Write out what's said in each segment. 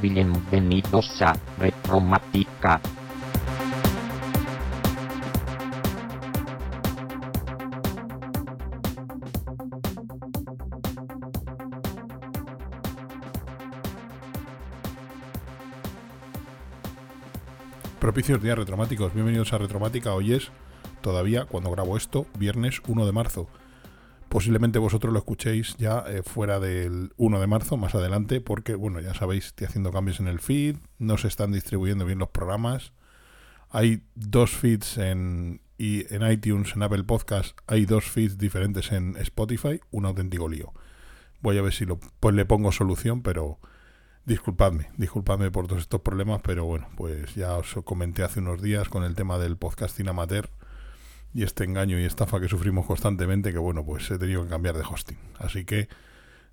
Bienvenidos a Retromática. Propicios días retromáticos, bienvenidos a Retromática. Hoy es todavía, cuando grabo esto, viernes 1 de marzo. Posiblemente vosotros lo escuchéis ya eh, fuera del 1 de marzo, más adelante, porque, bueno, ya sabéis, estoy haciendo cambios en el feed, no se están distribuyendo bien los programas. Hay dos feeds en, y en iTunes, en Apple Podcast, hay dos feeds diferentes en Spotify, un auténtico lío. Voy a ver si lo, pues le pongo solución, pero Disculpadme, disculpadme por todos estos problemas, pero bueno, pues ya os comenté hace unos días con el tema del podcasting amateur y este engaño y estafa que sufrimos constantemente, que bueno, pues he tenido que cambiar de hosting. Así que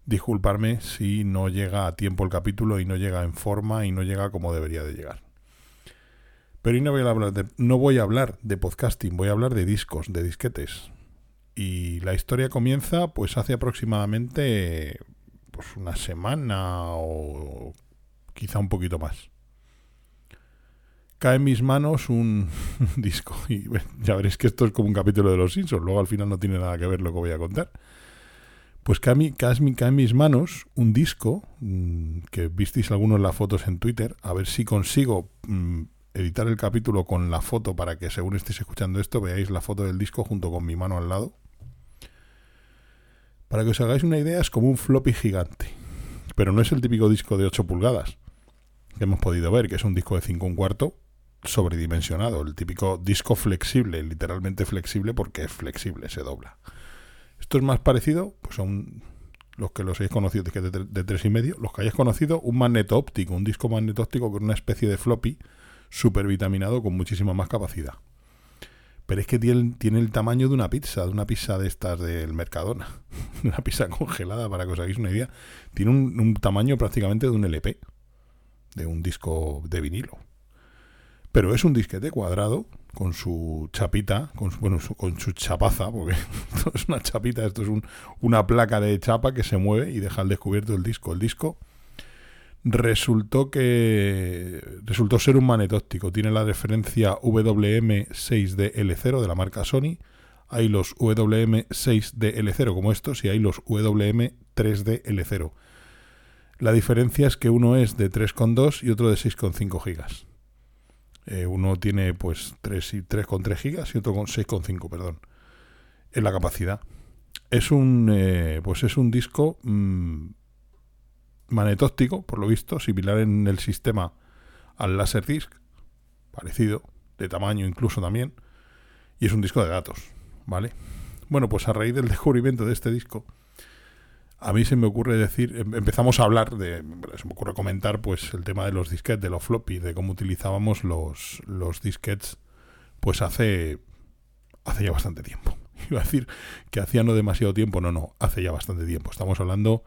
disculparme si no llega a tiempo el capítulo y no llega en forma y no llega como debería de llegar. Pero y no voy a hablar de, no voy a hablar de podcasting, voy a hablar de discos, de disquetes. Y la historia comienza pues hace aproximadamente pues una semana o quizá un poquito más. Cae en mis manos un, disco y ya veréis que esto es como un capítulo de Los Simpsons, luego al final no tiene nada que ver lo que voy a contar. Pues cae, cae, cae en mis manos un disco mm, que visteis algunos las fotos en Twitter, a ver si consigo mm, editar el capítulo con la foto para que según estéis escuchando esto veáis la foto del disco junto con mi mano al lado. Para que os hagáis una idea, es como un floppy gigante. Pero no es el típico disco de 8 pulgadas que hemos podido ver, que es un disco de 5 un cuarto sobredimensionado. El típico disco flexible, literalmente flexible porque es flexible, se dobla. Esto es más parecido, pues a un, los que los hayáis conocido de, de, tres y medio, los que hayáis conocido, un magneto óptico, un disco magneto óptico con una especie de floppy super vitaminado con muchísima más capacidad. Pero es que tiene, tiene, el tamaño de una pizza, de una pizza de estas del Mercadona. una pizza congelada, para que os hagáis una idea. Tiene un, un, tamaño prácticamente de un LP, de un disco de vinilo. Pero es un disquete cuadrado, con su chapita, con su, bueno, con su chapaza, porque esto es una chapita, esto es un, una placa de chapa que se mueve y deja al descubierto el disco. El disco resultó que resultó ser un magnetóptico. Tiene la referencia WM6DL0 de la marca Sony. Hay los WM6DL0 como estos y hay los WM3DL0. La diferencia es que uno es de 3,2 y otro de 6,5 gigas. Eh, uno tiene pues 3 y 3,3 gigas y otro con 6,5, perdón. En la capacidad. Es un eh, pues es un disco mmm, magnetóptico, por lo visto, similar en el sistema al Laserdisc, parecido, de tamaño incluso también, y es un disco de datos, ¿vale? Bueno, pues a raíz del descubrimiento de este disco, a mí se me ocurre decir, em, empezamos a hablar de, se me ocurre comentar pues el tema de los disquetes, de los floppy, de cómo utilizábamos los, los disquetes, pues hace, hace ya bastante tiempo. Iba a decir que hacía no demasiado tiempo, no, no, hace ya bastante tiempo. Estamos hablando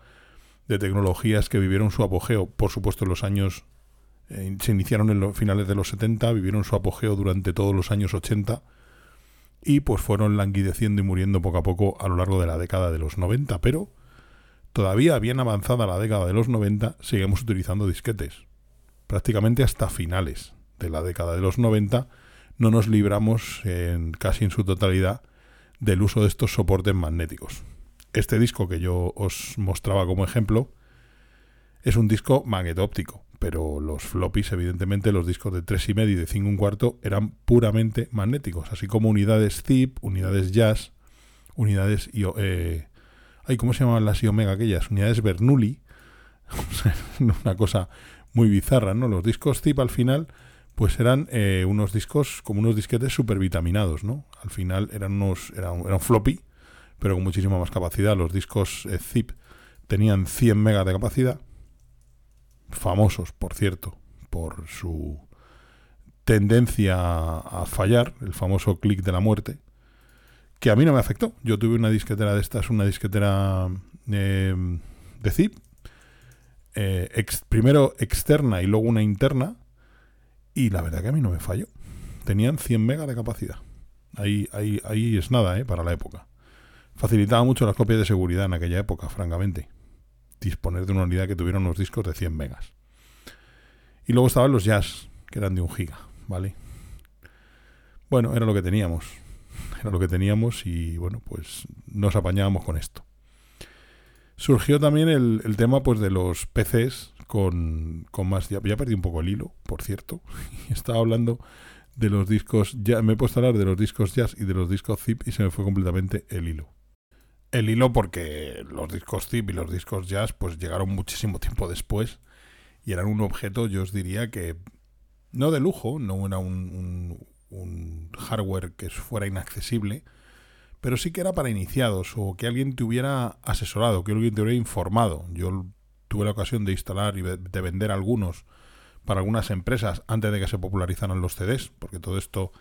de tecnologías que vivieron su apogeo, por supuesto, en los años. Eh, se iniciaron en los finales de los 70, vivieron su apogeo durante todos los años 80 y pues fueron languideciendo y muriendo poco a poco a lo largo de la década de los 90, pero todavía bien avanzada la década de los 90 seguimos utilizando disquetes. Prácticamente hasta finales de la década de los 90 no nos libramos en, casi en su totalidad del uso de estos soportes magnéticos. Este disco que yo os mostraba como ejemplo es un disco magnetóptico, pero los floppies, evidentemente, los discos de 3,5 y de 5 un cuarto eran puramente magnéticos, así como unidades zip, unidades jazz, unidades eh, ay, ¿cómo se llamaban las Omega aquellas? Unidades Bernoulli, una cosa muy bizarra, ¿no? Los discos zip al final pues eran eh, unos discos como unos disquetes super vitaminados, ¿no? Al final eran unos eran floppy pero con muchísima más capacidad. Los discos eh, zip tenían 100 megas de capacidad, famosos, por cierto, por su tendencia a fallar, el famoso clic de la muerte, que a mí no me afectó. Yo tuve una disquetera de estas, una disquetera eh, de zip, eh, primero externa y luego una interna, y la verdad que a mí no me falló. Tenían 100 megas de capacidad. Ahí, ahí, ahí es nada, ¿eh? Para la época. Facilitaba mucho las copias de seguridad en aquella época, francamente. Disponer de una unidad que tuviera unos discos de 100 megas. Y luego estaban los jazz, que eran de un giga, ¿vale? Bueno, era lo que teníamos. Era lo que teníamos y bueno, pues nos apañábamos con esto. Surgió también el, el tema pues de los PCs con, con más... Ya, ya, perdí un poco el hilo, por cierto. Estaba hablando de los discos... Ya, me he puesto a hablar de los discos jazz y de los discos zip y se me fue completamente el hilo. El hilo porque los discos zip y los discos jazz pues llegaron muchísimo tiempo después y eran un objeto, yo os diría que no de lujo, no era un, un, un hardware que fuera inaccesible, pero sí que era para iniciados o que alguien te hubiera asesorado, que alguien te hubiera informado. Yo tuve la ocasión de instalar y de vender algunos para algunas empresas antes de que se popularizaran los CDs, porque todo esto,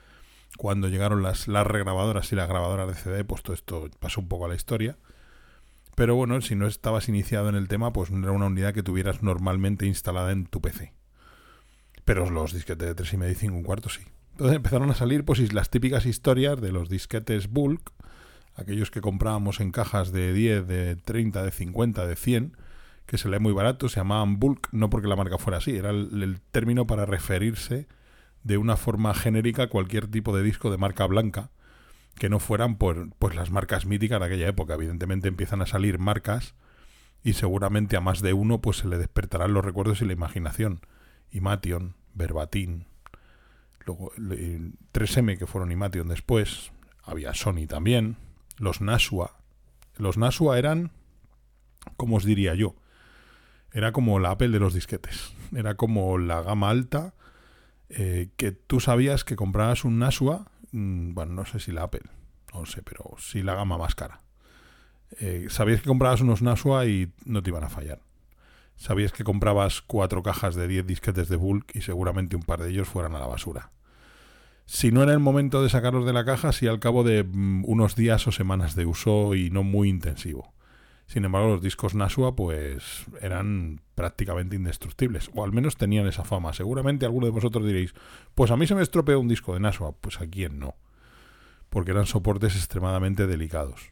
cuando llegaron las, las regrabadoras y las grabadoras de CD, pues todo esto pasó un poco a la historia. Pero bueno, si no estabas iniciado en el tema, pues no era una unidad que tuvieras normalmente instalada en tu PC. Pero los disquetes de 3,5 y 5 un cuarto sí. Entonces empezaron a salir pues las típicas historias de los disquetes bulk, aquellos que comprábamos en cajas de 10, de 30, de 50, de 100, que se lee muy barato, se llamaban bulk, no porque la marca fuera así, era el, término para referirse de una forma genérica a cualquier tipo de disco de marca blanca, que no fueran por pues las marcas míticas de aquella época. Evidentemente empiezan a salir marcas y seguramente a más de uno pues se le despertarán los recuerdos y la imaginación. Imation, Verbatim, luego 3M que fueron Imation después, había Sony también, los Nashua. Los Nashua eran, como os diría yo, era como la Apple de los disquetes, era como la gama alta eh, que tú sabías que comprabas un Nashua Mm, bueno, no sé si la Apple, no sé, pero sí la gama más cara. Eh, sabías que comprabas unos Nashua y no te iban a fallar. Sabías que comprabas cuatro cajas de 10 disquetes de bulk y seguramente un par de ellos fueran a la basura. Si no era el momento de sacarlos de la caja, si al cabo de mm, unos días o semanas de uso y no muy intensivo. Sin embargo, los discos Nashua pues eran prácticamente indestructibles, o al menos tenían esa fama. Seguramente alguno de vosotros diréis, pues a mí se me estropeó un disco de Nashua. Pues a quién no, porque eran soportes extremadamente delicados.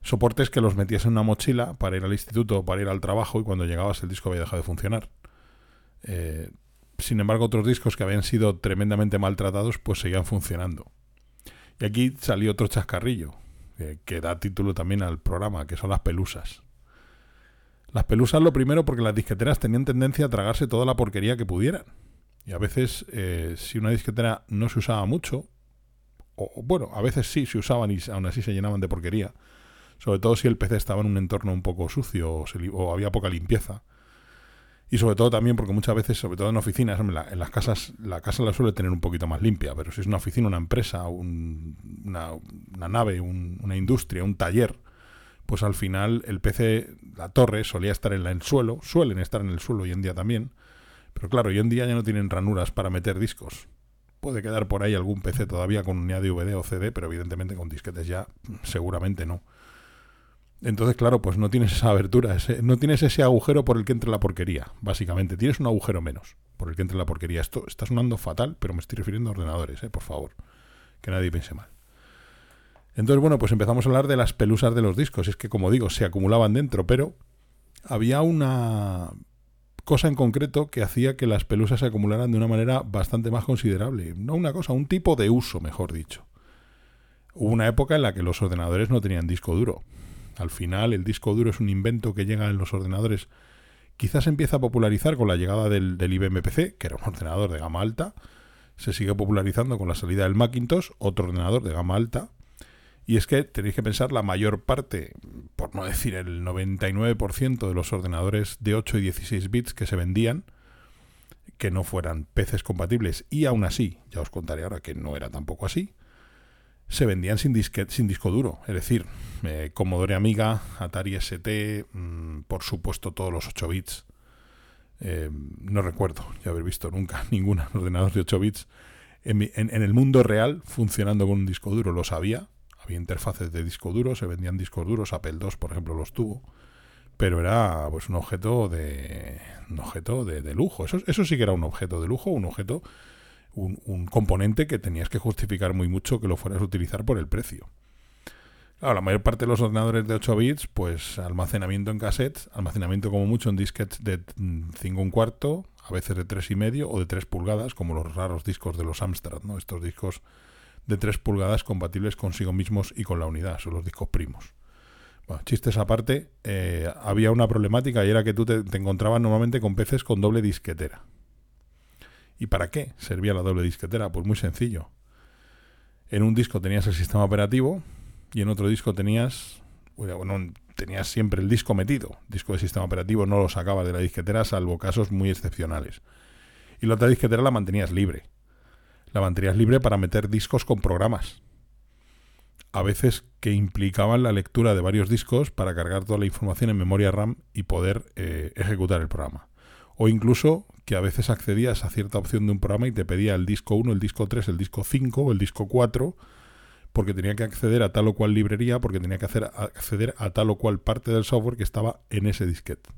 Soportes que los metías en una mochila para ir al instituto para ir al trabajo y cuando llegabas el disco había dejado de funcionar. Eh, sin embargo, otros discos que habían sido tremendamente maltratados pues seguían funcionando. Y aquí salió otro chascarrillo que, que da título también al programa, que son las pelusas. Las pelusas lo primero porque las disqueteras tenían tendencia a tragarse toda la porquería que pudieran. Y a veces, eh, si una disquetera no se usaba mucho, o bueno, a veces sí se usaban y aún así se llenaban de porquería, sobre todo si el PC estaba en un entorno un poco sucio o había poca limpieza, y sobre todo también porque muchas veces, sobre todo en oficinas, en, la, en las casas, la casa la suele tener un poquito más limpia, pero si es una oficina, una empresa, un, una, una, nave, un, una industria, un taller, pues al final el PC, la torre, solía estar en el suelo, suelen estar en el suelo hoy en día también, pero claro, hoy en día ya no tienen ranuras para meter discos. Puede quedar por ahí algún PC todavía con unidad de DVD o CD, pero evidentemente con disquetes ya seguramente no. Entonces, claro, pues no tienes esa abertura, no tienes ese agujero por el que entre la porquería, básicamente. Tienes un agujero menos por el que entre la porquería. Esto está sonando fatal, pero me estoy refiriendo a ordenadores, ¿eh? por favor. Que nadie piense mal. Entonces, bueno, pues empezamos a hablar de las pelusas de los discos. Es que, como digo, se acumulaban dentro, pero había una cosa en concreto que hacía que las pelusas se acumularan de una manera bastante más considerable. No una cosa, un tipo de uso, mejor dicho. Hubo una época en la que los ordenadores no tenían disco duro. Al final, el disco duro es un invento que llega en los ordenadores. Quizás empieza a popularizar con la llegada del, del IBM PC, que era un ordenador de gama alta. Se sigue popularizando con la salida del Macintosh, otro ordenador de gama alta. Y es que tenéis que pensar la mayor parte, por no decir el 99% de los ordenadores de 8 y 16 bits que se vendían, que no fueran PCs compatibles, y aún así, ya os contaré ahora que no era tampoco así, se vendían sin, sin disco duro. Es decir, eh, Commodore Amiga, Atari ST, mmm, por supuesto todos los 8 bits. Eh, no recuerdo ya haber visto nunca ningún ordenador de 8 bits en, en, en, el mundo real funcionando con un disco duro. Lo sabía. Había interfaces de disco duro, se vendían discos duros. Apple II, por ejemplo, los tuvo. Pero era pues un objeto de un objeto de, de lujo. Eso, eso sí que era un objeto de lujo, un objeto un, componente que tenías que justificar muy mucho que lo fueras a utilizar por el precio. Claro, la mayor parte de los ordenadores de 8 bits, pues almacenamiento en cassettes, almacenamiento como mucho en disquetes de 5 un cuarto, a veces de 3 y medio o de 3 pulgadas, como los raros discos de los Amstrad, ¿no? Estos discos de 3 pulgadas compatibles consigo mismos y con la unidad, son los discos primos. Bueno, chistes aparte, eh, había una problemática y era que tú te, te encontrabas normalmente con PCs con doble disquetera. ¿Y para qué servía la doble disquetera? Pues muy sencillo. En un disco tenías el sistema operativo, y en otro disco tenías, bueno, tenías siempre el disco metido. Disco de sistema operativo no lo sacabas de la disquetera salvo casos muy excepcionales. Y la otra disquetera la mantenías libre. La mantenías libre para meter discos con programas. A veces que implicaban la lectura de varios discos para cargar toda la información en memoria RAM y poder eh, ejecutar el programa. O incluso que a veces accedías a cierta opción de un programa y te pedía el disco 1, el disco 3, el disco 5 o el disco 4 porque tenía que acceder a tal o cual librería, porque tenía que hacer, acceder a tal o cual parte del software que estaba en ese disquete.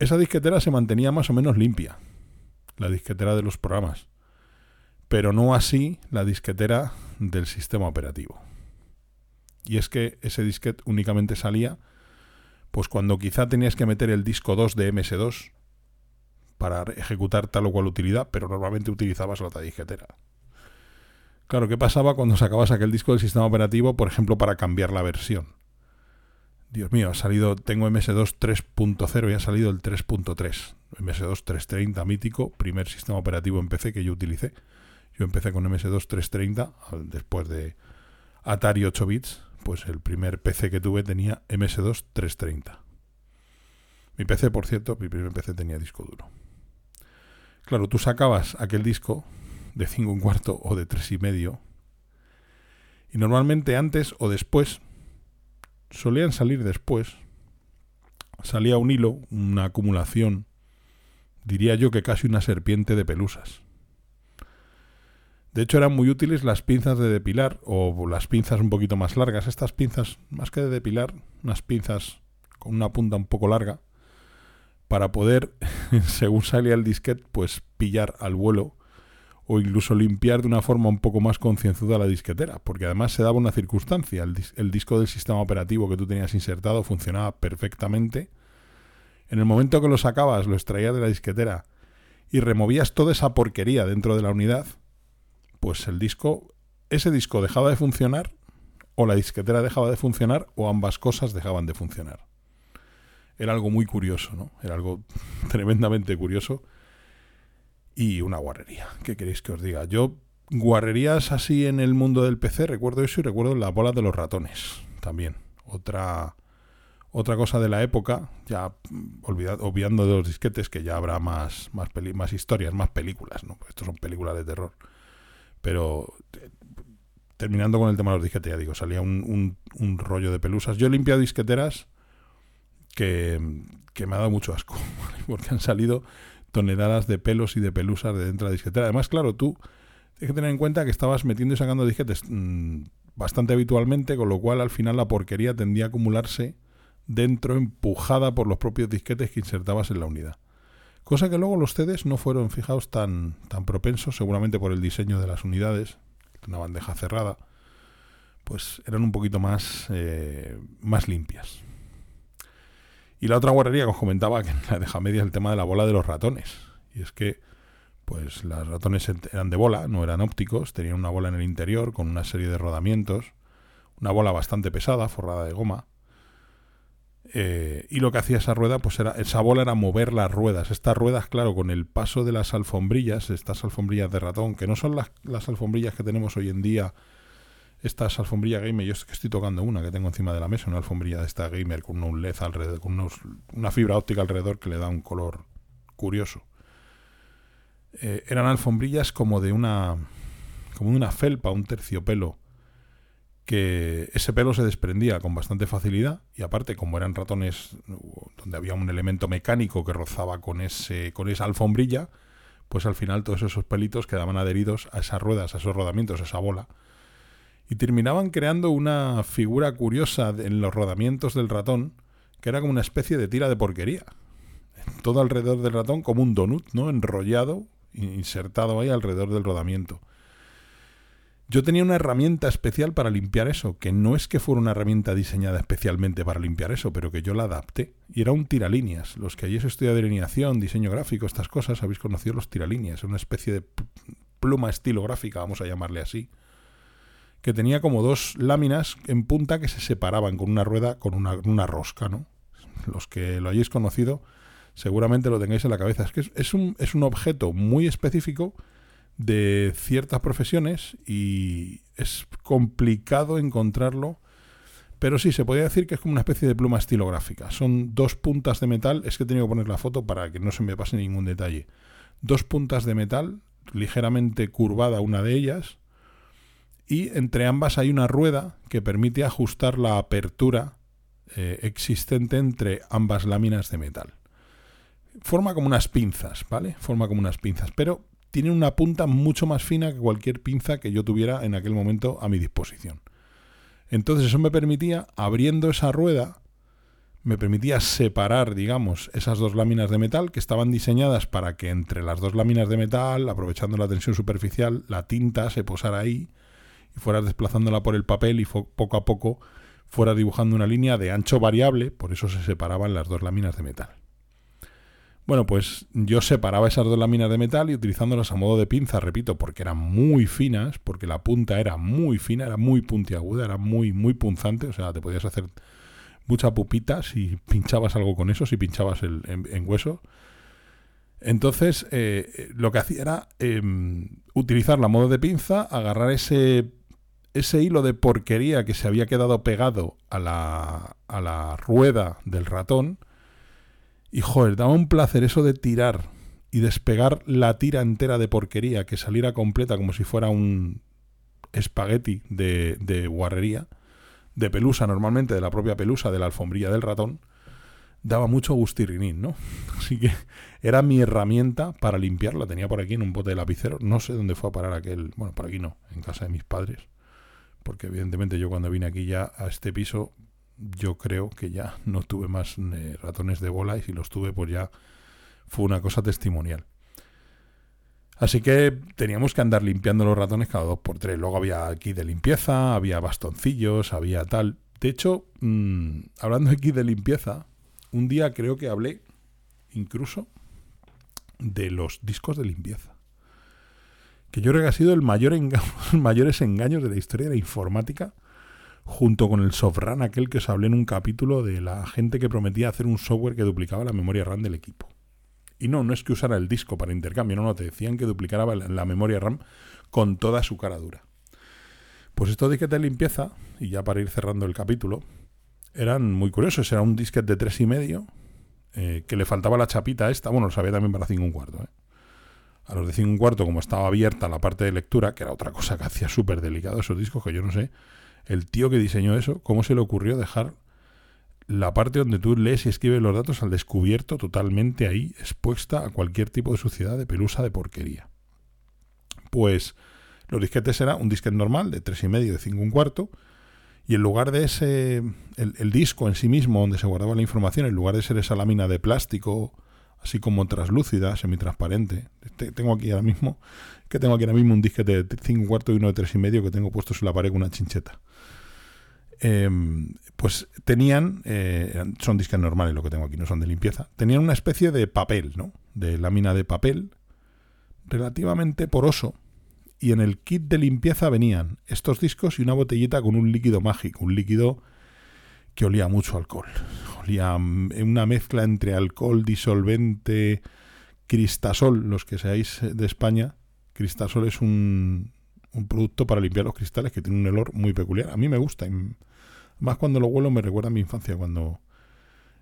Esa disquetera se mantenía más o menos limpia, la disquetera de los programas, pero no así la disquetera del sistema operativo. Y es que ese disquete únicamente salía pues cuando quizá tenías que meter el disco 2 de MS2 para ejecutar tal o cual utilidad, pero normalmente utilizabas la disquetera. Claro, ¿qué pasaba cuando sacabas aquel disco del sistema operativo, por ejemplo, para cambiar la versión? Dios mío, ha salido, tengo MS2 3.0 y ha salido el 3.3. MS2 330 mítico, primer sistema operativo en PC que yo utilicé. Yo empecé con MS2 330 después de Atari 8 bits, pues el primer PC que tuve tenía MS2 330. Mi PC, por cierto, mi primer PC tenía disco duro. Claro, tú sacabas aquel disco de 5 un cuarto o de 3 y medio. Y normalmente antes o después, solían salir después, salía un hilo, una acumulación, diría yo que casi una serpiente de pelusas. De hecho eran muy útiles las pinzas de depilar o las pinzas un poquito más largas. Estas pinzas, más que de depilar, unas pinzas con una punta un poco larga, para poder, según salía el disquete, pues pillar al vuelo o incluso limpiar de una forma un poco más concienzuda la disquetera, porque además se daba una circunstancia, el, disco del sistema operativo que tú tenías insertado funcionaba perfectamente. En el momento que lo sacabas, lo extraías de la disquetera y removías toda esa porquería dentro de la unidad, pues el disco, ese disco dejaba de funcionar, o la disquetera dejaba de funcionar, o ambas cosas dejaban de funcionar. Era algo muy curioso, ¿no? Era algo tremendamente curioso y una guarrería. ¿Qué queréis que os diga? Yo, guarrerías así en el mundo del PC, recuerdo eso y recuerdo las bolas de los ratones también. Otra, otra cosa de la época, ya obviando de los disquetes, que ya habrá más, más, más historias, más películas, ¿no? Estos son películas de terror. Pero terminando con el tema de los disquetes, ya digo, salía un, un, rollo de pelusas. Yo he limpiado disqueteras que, me ha dado mucho asco, porque han salido toneladas de pelos y de pelusas de dentro de la disquetera. Además, claro, tú tienes que tener en cuenta que estabas metiendo y sacando disquetes mm, bastante habitualmente, con lo cual al final la porquería tendía a acumularse dentro, empujada por los propios disquetes que insertabas en la unidad. Cosa que luego los CDs no fueron, fijaos, tan, tan propensos, seguramente por el diseño de las unidades, una bandeja cerrada, pues eran un poquito más, eh, más limpias. Y la otra guarrería que os comentaba, que la deja media, el tema de la bola de los ratones. Y es que, pues, los ratones eran de bola, no eran ópticos, tenían una bola en el interior con una serie de rodamientos, una bola bastante pesada, forrada de goma. Eh, y lo que hacía esa rueda, pues era, esa bola era mover las ruedas. Estas ruedas, claro, con el paso de las alfombrillas, estas alfombrillas de ratón, que no son las, las alfombrillas que tenemos hoy en día estas alfombrilla gamer, yo estoy tocando una que tengo encima de la mesa, una alfombrilla de esta gamer con un LED alrededor, con una fibra óptica alrededor que le da un color curioso. Eh, eran alfombrillas como de una como de una felpa, un terciopelo, que ese pelo se desprendía con bastante facilidad y aparte como eran ratones donde había un elemento mecánico que rozaba con ese con esa alfombrilla, pues al final todos esos pelitos quedaban adheridos a esas ruedas, a esos rodamientos, a esa bola y terminaban creando una figura curiosa en los rodamientos del ratón, que era como una especie de tira de porquería. Todo alrededor del ratón como un donut, ¿no? Enrollado, insertado ahí alrededor del rodamiento. Yo tenía una herramienta especial para limpiar eso, que no es que fuera una herramienta diseñada especialmente para limpiar eso, pero que yo la adapté. Y era un tiralíneas. Los que hayáis estudiado delineación, diseño gráfico, estas cosas, habéis conocido los tiralíneas. Una especie de pluma estilográfica, vamos a llamarle así, que tenía como dos láminas en punta que se separaban con una rueda, con una, rosca, ¿no? Los que lo hayáis conocido seguramente lo tengáis en la cabeza. Es que es, un, es un objeto muy específico de ciertas profesiones y es complicado encontrarlo. Pero sí, se podría decir que es como una especie de pluma estilográfica. Son dos puntas de metal, es que he tenido que poner la foto para que no se me pase ningún detalle. Dos puntas de metal, ligeramente curvada una de ellas, y entre ambas hay una rueda que permite ajustar la apertura eh, existente entre ambas láminas de metal. Forma como unas pinzas, ¿vale? Forma como unas pinzas, pero tiene una punta mucho más fina que cualquier pinza que yo tuviera en aquel momento a mi disposición. Entonces eso me permitía, abriendo esa rueda, me permitía separar, digamos, esas dos láminas de metal que estaban diseñadas para que entre las dos láminas de metal, aprovechando la tensión superficial, la tinta se posara ahí fueras desplazándola por el papel y poco a poco fuera dibujando una línea de ancho variable, por eso se separaban las dos láminas de metal. Bueno, pues yo separaba esas dos láminas de metal y utilizándolas a modo de pinza, repito, porque eran muy finas, porque la punta era muy fina, era muy puntiaguda, era muy, muy punzante, o sea, te podías hacer mucha pupita si pinchabas algo con eso, si pinchabas el, en, hueso. Entonces, eh, lo que hacía era eh, utilizarla a modo de pinza, agarrar ese, ese hilo de porquería que se había quedado pegado a la, a la rueda del ratón, y joder, daba un placer eso de tirar y despegar la tira entera de porquería que saliera completa como si fuera un espagueti de, de guarrería, de pelusa normalmente, de la propia pelusa, de la alfombrilla del ratón, daba mucho gustirrinín, ¿no? Así que era mi herramienta para limpiar, la tenía por aquí en un bote de lapicero, no sé dónde fue a parar aquel, bueno, por aquí no, en casa de mis padres, porque evidentemente yo cuando vine aquí ya a este piso yo creo que ya no tuve más eh, ratones de bola y si los tuve pues ya fue una cosa testimonial. Así que teníamos que andar limpiando los ratones cada dos por tres. Luego había aquí de limpieza, había bastoncillos, había tal. De hecho, mm, hablando aquí de limpieza, un día creo que hablé incluso de los discos de limpieza. Que yo creo que ha sido el mayor los mayores engaños de la historia de la informática junto con el softran aquel que os hablé en un capítulo de la gente que prometía hacer un software que duplicaba la memoria RAM del equipo. Y no, no es que usara el disco para intercambio, no, no, te decían que duplicaba la memoria RAM con toda su cara dura. Pues estos disquetes de limpieza, y ya para ir cerrando el capítulo, eran muy curiosos. Era un disquete de tres y medio, eh, que le faltaba la chapita esta, bueno, lo sabía también para 5 un cuarto. ¿eh? A los de 5 un cuarto, como estaba abierta la parte de lectura, que era otra cosa que hacía súper delicado esos discos, que yo no sé, el tío que diseñó eso, ¿cómo se le ocurrió dejar la parte donde tú lees y escribes los datos al descubierto totalmente ahí, expuesta a cualquier tipo de suciedad, de pelusa, de porquería? Pues los disquetes era un disquete normal de tres y medio, de cinco un cuarto, y en lugar de ese, el, disco en sí mismo, donde se guardaba la información, en lugar de ser esa lámina de plástico, así como translúcida, semitransparente, tengo aquí ahora mismo, que tengo aquí ahora mismo un disquete de 5 cuarto y uno de tres y medio que tengo puesto en la pared con una chincheta. Em, pues tenían, eh, son discos normales lo que tengo aquí, no son de limpieza, tenían una especie de papel, ¿no? De lámina de papel relativamente poroso. Y en el kit de limpieza venían estos discos y una botellita con un líquido mágico, un líquido que olía mucho alcohol. Olía mm, una mezcla entre alcohol, disolvente, cristasol, los que seáis de España. Cristasol es un, producto para limpiar los cristales que tiene un olor muy peculiar. A mí me gusta. Más cuando lo huelo me recuerda a mi infancia, cuando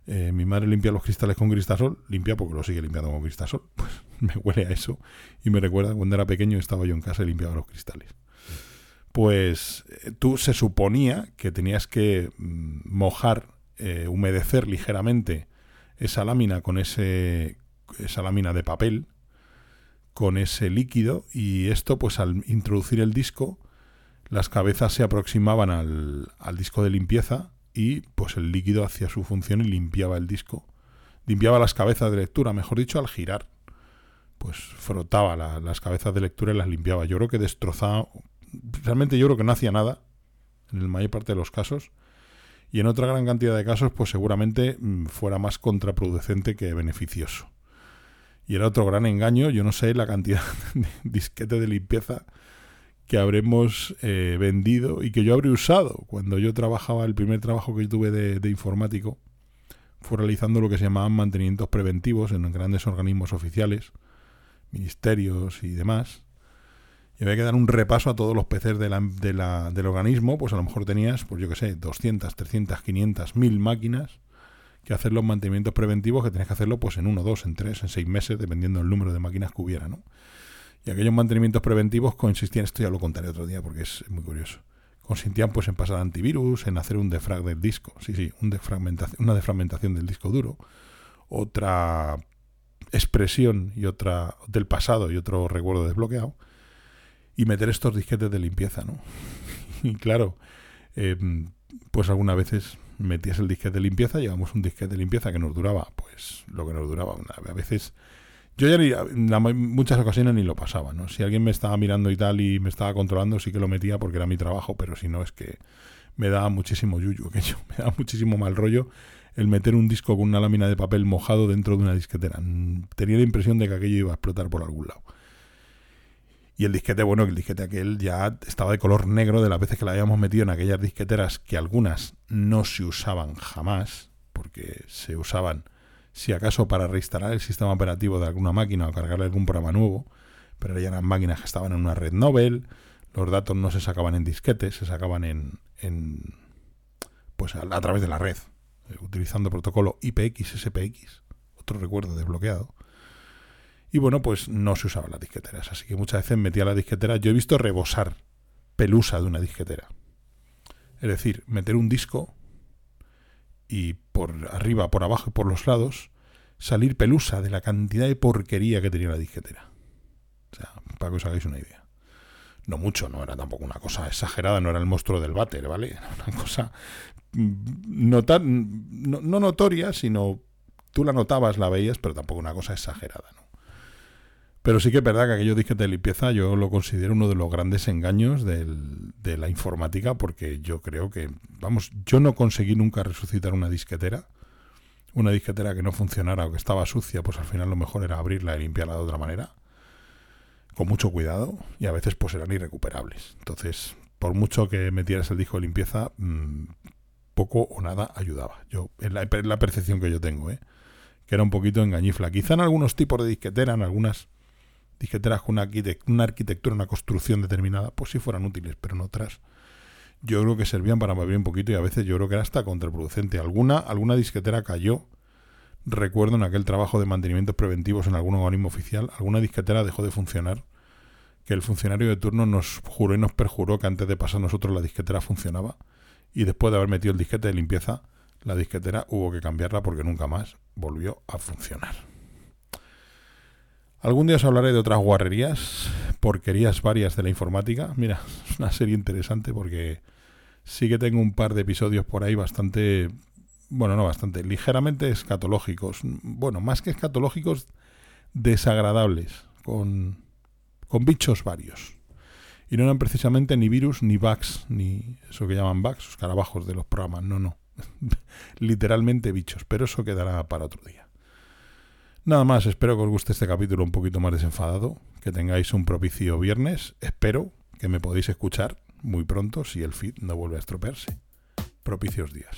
eh, mi madre limpia los cristales con cristasol, limpia porque lo sigue limpiando con cristasol, pues me huele a eso y me recuerda cuando era pequeño estaba yo en casa y limpiaba los cristales. Pues eh, tú se suponía que tenías que mm, mojar, eh, humedecer ligeramente esa lámina con ese, esa lámina de papel con ese líquido y esto pues al introducir el disco las cabezas se aproximaban al, disco de limpieza y pues el líquido hacía su función y limpiaba el disco. Limpiaba las cabezas de lectura, mejor dicho, al girar. Pues frotaba las cabezas de lectura y las limpiaba. Yo creo que destrozaba, realmente yo creo que no hacía nada en la mayor parte de los casos. Y en otra gran cantidad de casos, pues seguramente mm, fuera más contraproducente que beneficioso. Y era otro gran engaño, yo no sé la cantidad de disquetes de limpieza que habremos eh, vendido y que yo habré usado cuando yo trabajaba, el primer trabajo que tuve de, de informático, fue realizando lo que se llamaban mantenimientos preventivos en grandes organismos oficiales, ministerios y demás. Y había que dar un repaso a todos los PCs de del organismo, pues a lo mejor tenías, pues yo qué sé, 200, 300, 500, 1000 máquinas que hacer los mantenimientos preventivos que tenías que hacerlo pues en uno, dos, en tres, en seis meses, dependiendo del número de máquinas que hubiera, ¿no? Y aquellos mantenimientos preventivos consistían, esto ya lo contaré otro día porque es muy curioso, consistían pues en pasar antivirus, en hacer un defrag del disco, sí, sí, una defragmentación del disco duro, otra expresión y otra del pasado y otro recuerdo desbloqueado, y meter estos disquetes de limpieza, ¿no? y claro, eh, pues algunas veces metías el disquete de limpieza, llevamos un disquete de limpieza que nos duraba, pues lo que nos duraba, a veces yo ya ni, en muchas ocasiones ni lo pasaba, ¿no? Si alguien me estaba mirando y tal y me estaba controlando, sí que lo metía porque era mi trabajo, pero si no es que me daba muchísimo yuyu, que yo, me daba muchísimo mal rollo el meter un disco con una lámina de papel mojado dentro de una disquetera. Tenía la impresión de que aquello iba a explotar por algún lado. Y el disquete, bueno, el disquete aquel ya estaba de color negro de las veces que la habíamos metido en aquellas disqueteras que algunas no se usaban jamás, porque se usaban si acaso para reinstalar el sistema operativo de alguna máquina o cargarle algún programa nuevo, pero ya eran máquinas que estaban en una red Nobel, los datos no se sacaban en disquetes, se sacaban en, en pues a, a, través de la red, eh, utilizando protocolo IPX, SPX, otro recuerdo desbloqueado. Y bueno, pues no se usaban las disqueteras, así que muchas veces metía la disquetera. Yo he visto rebosar pelusa de una disquetera. Es decir, meter un disco y por arriba, por abajo y por los lados salir pelusa de la cantidad de porquería que tenía la disquetera. O sea, para que os hagáis una idea. No mucho, no era tampoco una cosa exagerada, no era el monstruo del váter, ¿vale? Era una cosa nota, no, no notoria, sino tú la notabas, la veías, pero tampoco una cosa exagerada, ¿no? Pero sí que es verdad que aquellos disquetes de limpieza yo lo considero uno de los grandes engaños de la informática porque yo creo que, vamos, yo no conseguí nunca resucitar una disquetera. Una disquetera que no funcionara o que estaba sucia, pues al final lo mejor era abrirla y limpiarla de otra manera. Con mucho cuidado y a veces pues eran irrecuperables. Entonces, por mucho que metieras el disco de limpieza, mmm, poco o nada ayudaba. Yo, es la, la percepción que yo tengo, ¿eh? que era un poquito engañifla. Quizá en algunos tipos de disquetera, en algunas disqueteras con una, arquitect una arquitectura, una construcción determinada, pues sí fueran útiles, pero en otras yo creo que servían para mover un poquito y a veces yo creo que era hasta contraproducente. Alguna, alguna disquetera cayó, recuerdo en aquel trabajo de mantenimientos preventivos en algún organismo oficial, alguna disquetera dejó de funcionar, que el funcionario de turno nos juró y nos perjuró que antes de pasar nosotros la disquetera funcionaba y después de haber metido el disquete de limpieza, la disquetera hubo que cambiarla porque nunca más volvió a funcionar. Algún día os hablaré de otras guarrerías, porquerías varias de la informática. Mira, es una serie interesante porque sí que tengo un par de episodios por ahí bastante, bueno, no bastante, ligeramente escatológicos. Bueno, más que escatológicos, desagradables, con, con bichos varios. Y no eran precisamente ni virus, ni bugs, ni eso que llaman bugs, escarabajos de los programas. No, no. Literalmente bichos, pero eso quedará para otro día. Nada más, espero que os guste este capítulo un poquito más desenfadado, que tengáis un propicio viernes, espero que me podáis escuchar muy pronto si el feed no vuelve a estropearse. Propicios días.